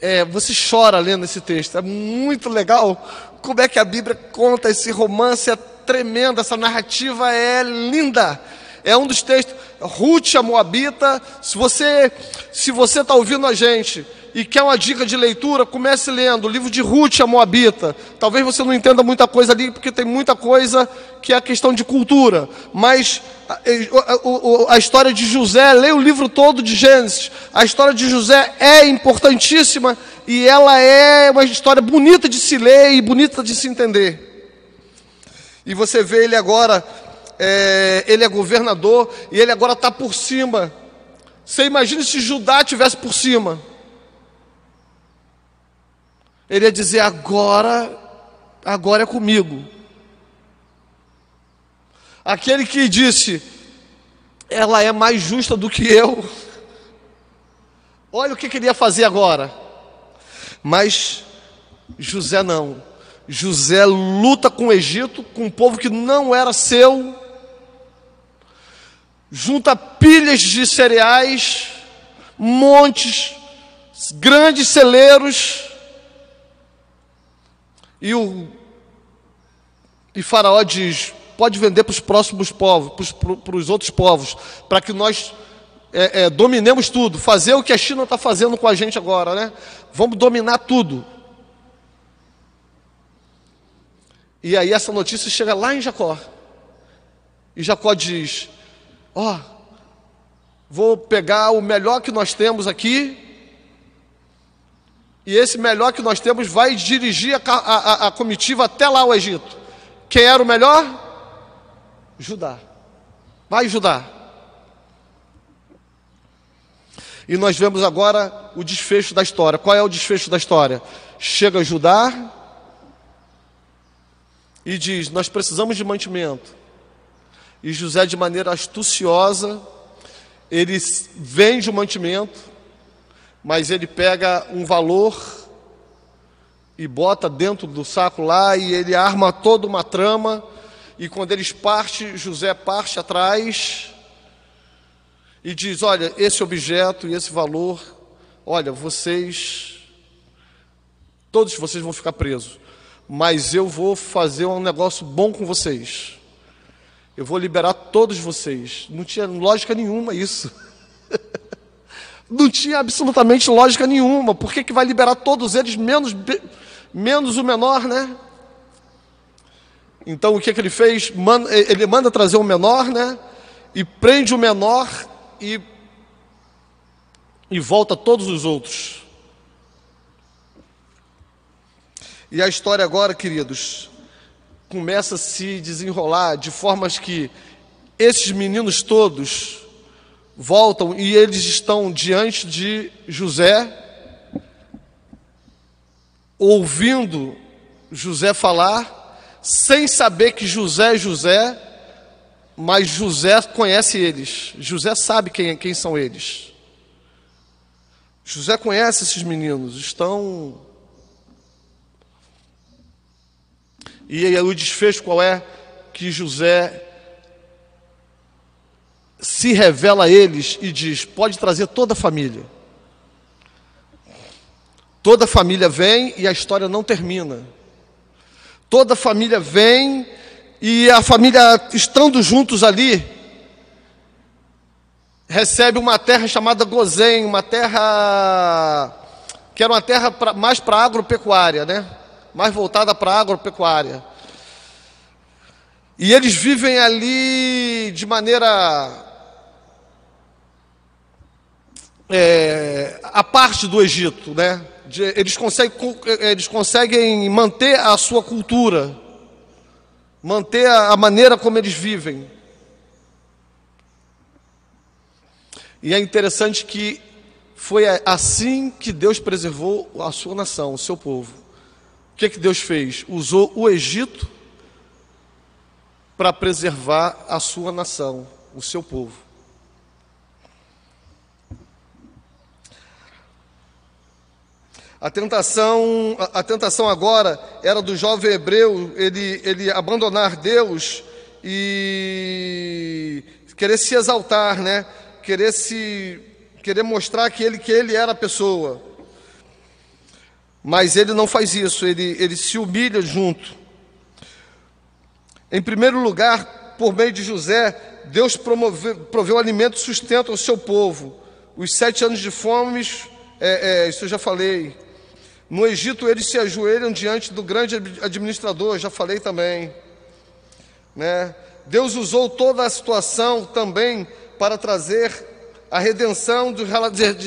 é, você chora lendo esse texto. É muito legal como é que a Bíblia conta esse romance, é tremendo, essa narrativa é linda. É um dos textos. Ruth, a Moabita. Se você se você está ouvindo a gente e quer uma dica de leitura, comece lendo o livro de Ruth, a Moabita. Talvez você não entenda muita coisa ali, porque tem muita coisa que é questão de cultura. Mas a, a, a história de José, leia o livro todo de Gênesis. A história de José é importantíssima e ela é uma história bonita de se ler e bonita de se entender. E você vê ele agora é, ele é governador e ele agora está por cima. Você imagina se Judá tivesse por cima? Ele ia dizer: agora, agora é comigo. Aquele que disse: ela é mais justa do que eu. Olha o que queria fazer agora. Mas José não. José luta com o Egito, com um povo que não era seu, junta pilhas de cereais, montes, grandes celeiros, e o e Faraó diz: pode vender para os próximos povos, para os outros povos, para que nós é, é, dominemos tudo, fazer o que a China está fazendo com a gente agora, né? Vamos dominar tudo. E aí essa notícia chega lá em Jacó. E Jacó diz: Ó, oh, vou pegar o melhor que nós temos aqui, e esse melhor que nós temos vai dirigir a, a, a comitiva até lá o Egito. Quem era o melhor? Judá. Vai Judá. E nós vemos agora o desfecho da história. Qual é o desfecho da história? Chega Judá e diz: Nós precisamos de mantimento. E José, de maneira astuciosa, ele vende o mantimento, mas ele pega um valor e bota dentro do saco lá e ele arma toda uma trama. E quando eles partem, José parte atrás e diz: Olha, esse objeto e esse valor, olha, vocês, todos vocês vão ficar presos, mas eu vou fazer um negócio bom com vocês. Eu vou liberar todos vocês. Não tinha lógica nenhuma isso. Não tinha absolutamente lógica nenhuma. Por que, que vai liberar todos eles, menos, menos o menor, né? Então o que, que ele fez? Ele manda trazer o menor, né? E prende o menor e, e volta todos os outros. E a história agora, queridos, começa a se desenrolar de formas que esses meninos todos voltam e eles estão diante de José, ouvindo José falar, sem saber que José é José, mas José conhece eles. José sabe quem, quem são eles. José conhece esses meninos, estão. E aí o desfecho qual é? Que José se revela a eles e diz: pode trazer toda a família. Toda a família vem e a história não termina. Toda a família vem e a família, estando juntos ali, recebe uma terra chamada Gozém, uma terra que era uma terra pra, mais para agropecuária, né? Mais voltada para agropecuária. E eles vivem ali de maneira é, a parte do Egito, né? De, eles, conseguem, eles conseguem manter a sua cultura manter a, a maneira como eles vivem. E é interessante que foi assim que Deus preservou a sua nação, o seu povo. Que, é que Deus fez? Usou o Egito para preservar a sua nação, o seu povo. A tentação, a, tentação agora era do jovem hebreu ele, ele abandonar Deus e querer se exaltar, né? Querer se querer mostrar que ele que ele era a pessoa. Mas ele não faz isso, ele, ele se humilha junto. Em primeiro lugar, por meio de José, Deus promoveu, proveu alimento e sustento ao seu povo. Os sete anos de fome, é, é, isso eu já falei. No Egito, eles se ajoelham diante do grande administrador, já falei também. Né? Deus usou toda a situação também para trazer a redenção de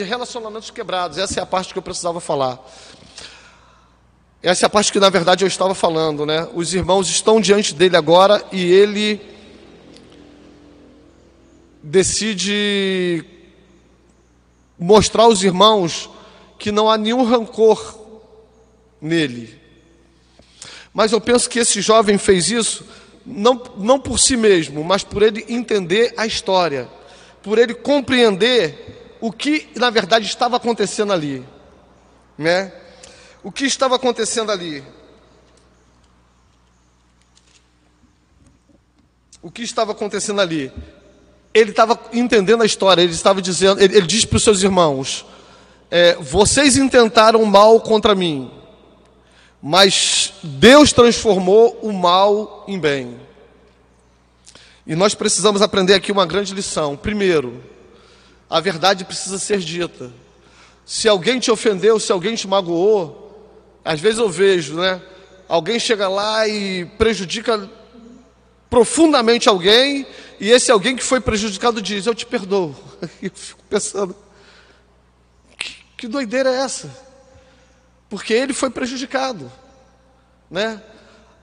relacionamentos quebrados. Essa é a parte que eu precisava falar. Essa é a parte que, na verdade, eu estava falando. Né? Os irmãos estão diante dele agora e ele decide mostrar aos irmãos que não há nenhum rancor nele. Mas eu penso que esse jovem fez isso não, não por si mesmo, mas por ele entender a história, por ele compreender o que na verdade estava acontecendo ali, né? O que estava acontecendo ali? O que estava acontecendo ali? Ele estava entendendo a história, ele estava dizendo, ele, ele diz para os seus irmãos: é, vocês intentaram mal contra mim, mas Deus transformou o mal em bem. E nós precisamos aprender aqui uma grande lição. Primeiro, a verdade precisa ser dita. Se alguém te ofendeu, se alguém te magoou, às vezes eu vejo, né? Alguém chega lá e prejudica profundamente alguém, e esse alguém que foi prejudicado diz: Eu te perdoo. E eu fico pensando: que, que doideira é essa? Porque ele foi prejudicado, né?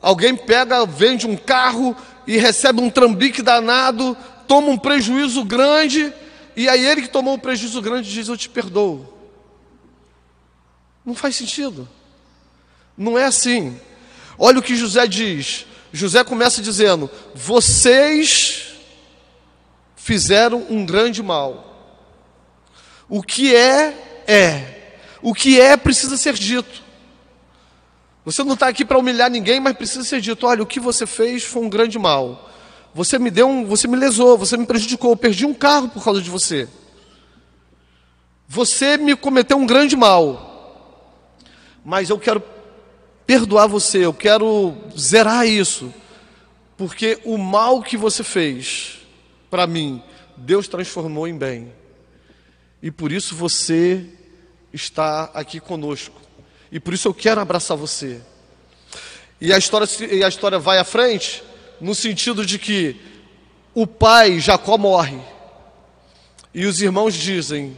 Alguém pega, vende um carro e recebe um trambique danado, toma um prejuízo grande, e aí ele que tomou um prejuízo grande diz: Eu te perdoo. Não faz sentido. Não é assim. Olha o que José diz. José começa dizendo: Vocês fizeram um grande mal. O que é, é. O que é, precisa ser dito. Você não está aqui para humilhar ninguém, mas precisa ser dito: olha, o que você fez foi um grande mal. Você me deu um, você me lesou, você me prejudicou, eu perdi um carro por causa de você. Você me cometeu um grande mal. Mas eu quero perdoar você, eu quero zerar isso. Porque o mal que você fez para mim, Deus transformou em bem. E por isso você está aqui conosco. E por isso eu quero abraçar você. E a história, e a história vai à frente no sentido de que o pai Jacó morre. E os irmãos dizem: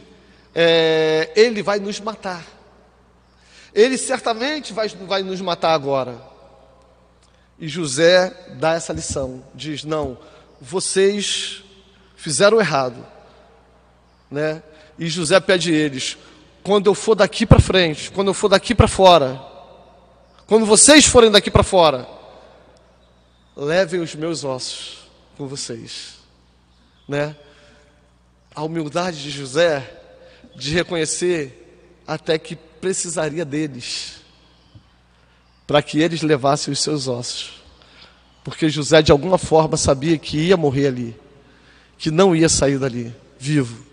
é, ele vai nos matar. Ele certamente vai, vai nos matar agora. E José dá essa lição: diz, não, vocês fizeram errado. Né? E José pede a eles: quando eu for daqui para frente, quando eu for daqui para fora, quando vocês forem daqui para fora, levem os meus ossos com vocês, né? A humildade de José de reconhecer até que precisaria deles para que eles levassem os seus ossos. Porque José de alguma forma sabia que ia morrer ali, que não ia sair dali vivo.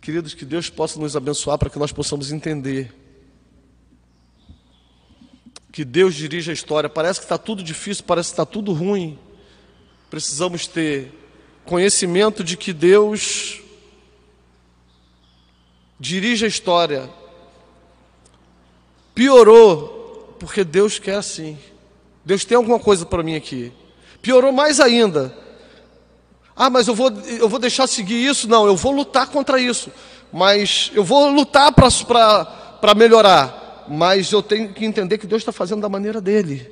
Queridos, que Deus possa nos abençoar para que nós possamos entender que Deus dirige a história. Parece que está tudo difícil, parece que está tudo ruim. Precisamos ter conhecimento de que Deus dirige a história. Piorou, porque Deus quer assim. Deus tem alguma coisa para mim aqui. Piorou mais ainda, ah, mas eu vou, eu vou deixar seguir isso? Não, eu vou lutar contra isso. Mas eu vou lutar para melhorar. Mas eu tenho que entender que Deus está fazendo da maneira dele.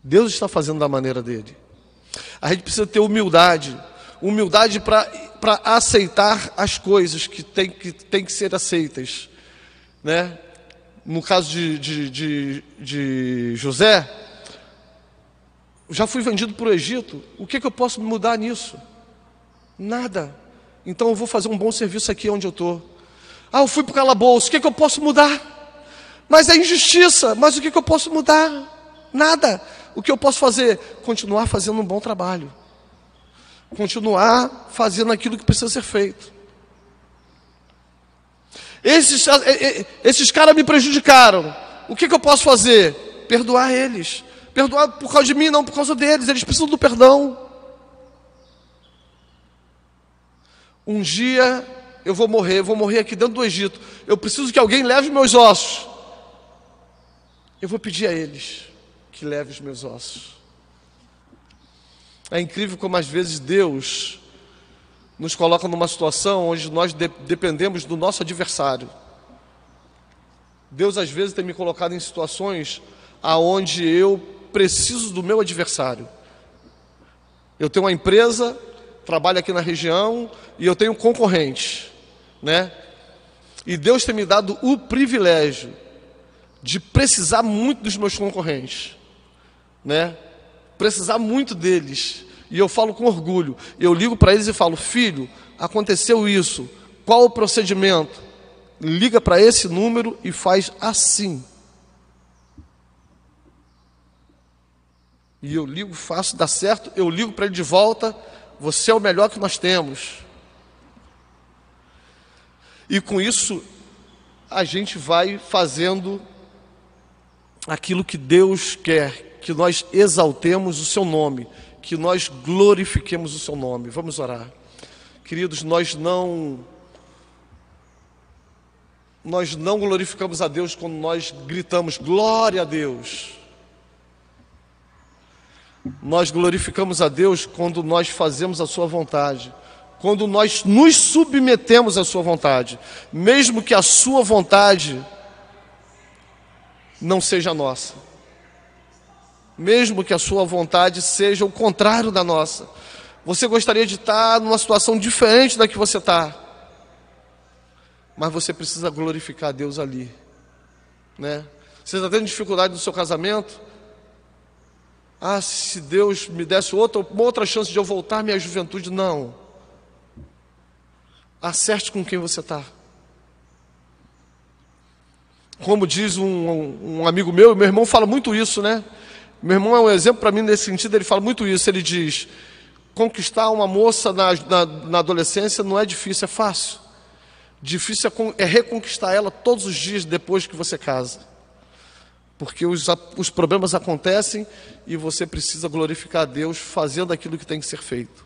Deus está fazendo da maneira dele. A gente precisa ter humildade. Humildade para aceitar as coisas que têm que, tem que ser aceitas. Né? No caso de, de, de, de José, já fui vendido para o Egito, o que, que eu posso mudar nisso? Nada. Então eu vou fazer um bom serviço aqui onde eu estou. Ah, eu fui para o calabouço, o que, que eu posso mudar? Mas é injustiça, mas o que, que eu posso mudar? Nada. O que eu posso fazer? Continuar fazendo um bom trabalho. Continuar fazendo aquilo que precisa ser feito. Esses, esses caras me prejudicaram. O que, que eu posso fazer? Perdoar eles. Perdoar por causa de mim, não por causa deles. Eles precisam do perdão. Um dia eu vou morrer, eu vou morrer aqui dentro do Egito. Eu preciso que alguém leve meus ossos. Eu vou pedir a eles que leve os meus ossos. É incrível como às vezes Deus nos coloca numa situação onde nós de dependemos do nosso adversário. Deus às vezes tem me colocado em situações aonde eu preciso do meu adversário. Eu tenho uma empresa, trabalho aqui na região e eu tenho concorrentes, né? E Deus tem me dado o privilégio de precisar muito dos meus concorrentes, né? Precisar muito deles. E eu falo com orgulho. Eu ligo para eles e falo: "Filho, aconteceu isso. Qual o procedimento?" Liga para esse número e faz assim. E eu ligo, faço, dá certo, eu ligo para ele de volta, você é o melhor que nós temos. E com isso, a gente vai fazendo aquilo que Deus quer, que nós exaltemos o seu nome, que nós glorifiquemos o seu nome. Vamos orar. Queridos, nós não nós não glorificamos a Deus quando nós gritamos glória a Deus. Nós glorificamos a Deus quando nós fazemos a sua vontade, quando nós nos submetemos à sua vontade, mesmo que a sua vontade não seja nossa. Mesmo que a sua vontade seja o contrário da nossa. Você gostaria de estar numa situação diferente da que você está. Mas você precisa glorificar a Deus ali. Né? Você está tendo dificuldade no seu casamento? Ah, se Deus me desse outra, uma outra chance de eu voltar à minha juventude. Não. Acerte com quem você está. Como diz um, um, amigo meu, meu irmão fala muito isso, né? Meu irmão é um exemplo para mim nesse sentido, ele fala muito isso. Ele diz: conquistar uma moça na, na, na adolescência não é difícil, é fácil. Difícil é, é reconquistar ela todos os dias depois que você casa. Porque os, os problemas acontecem e você precisa glorificar a Deus fazendo aquilo que tem que ser feito.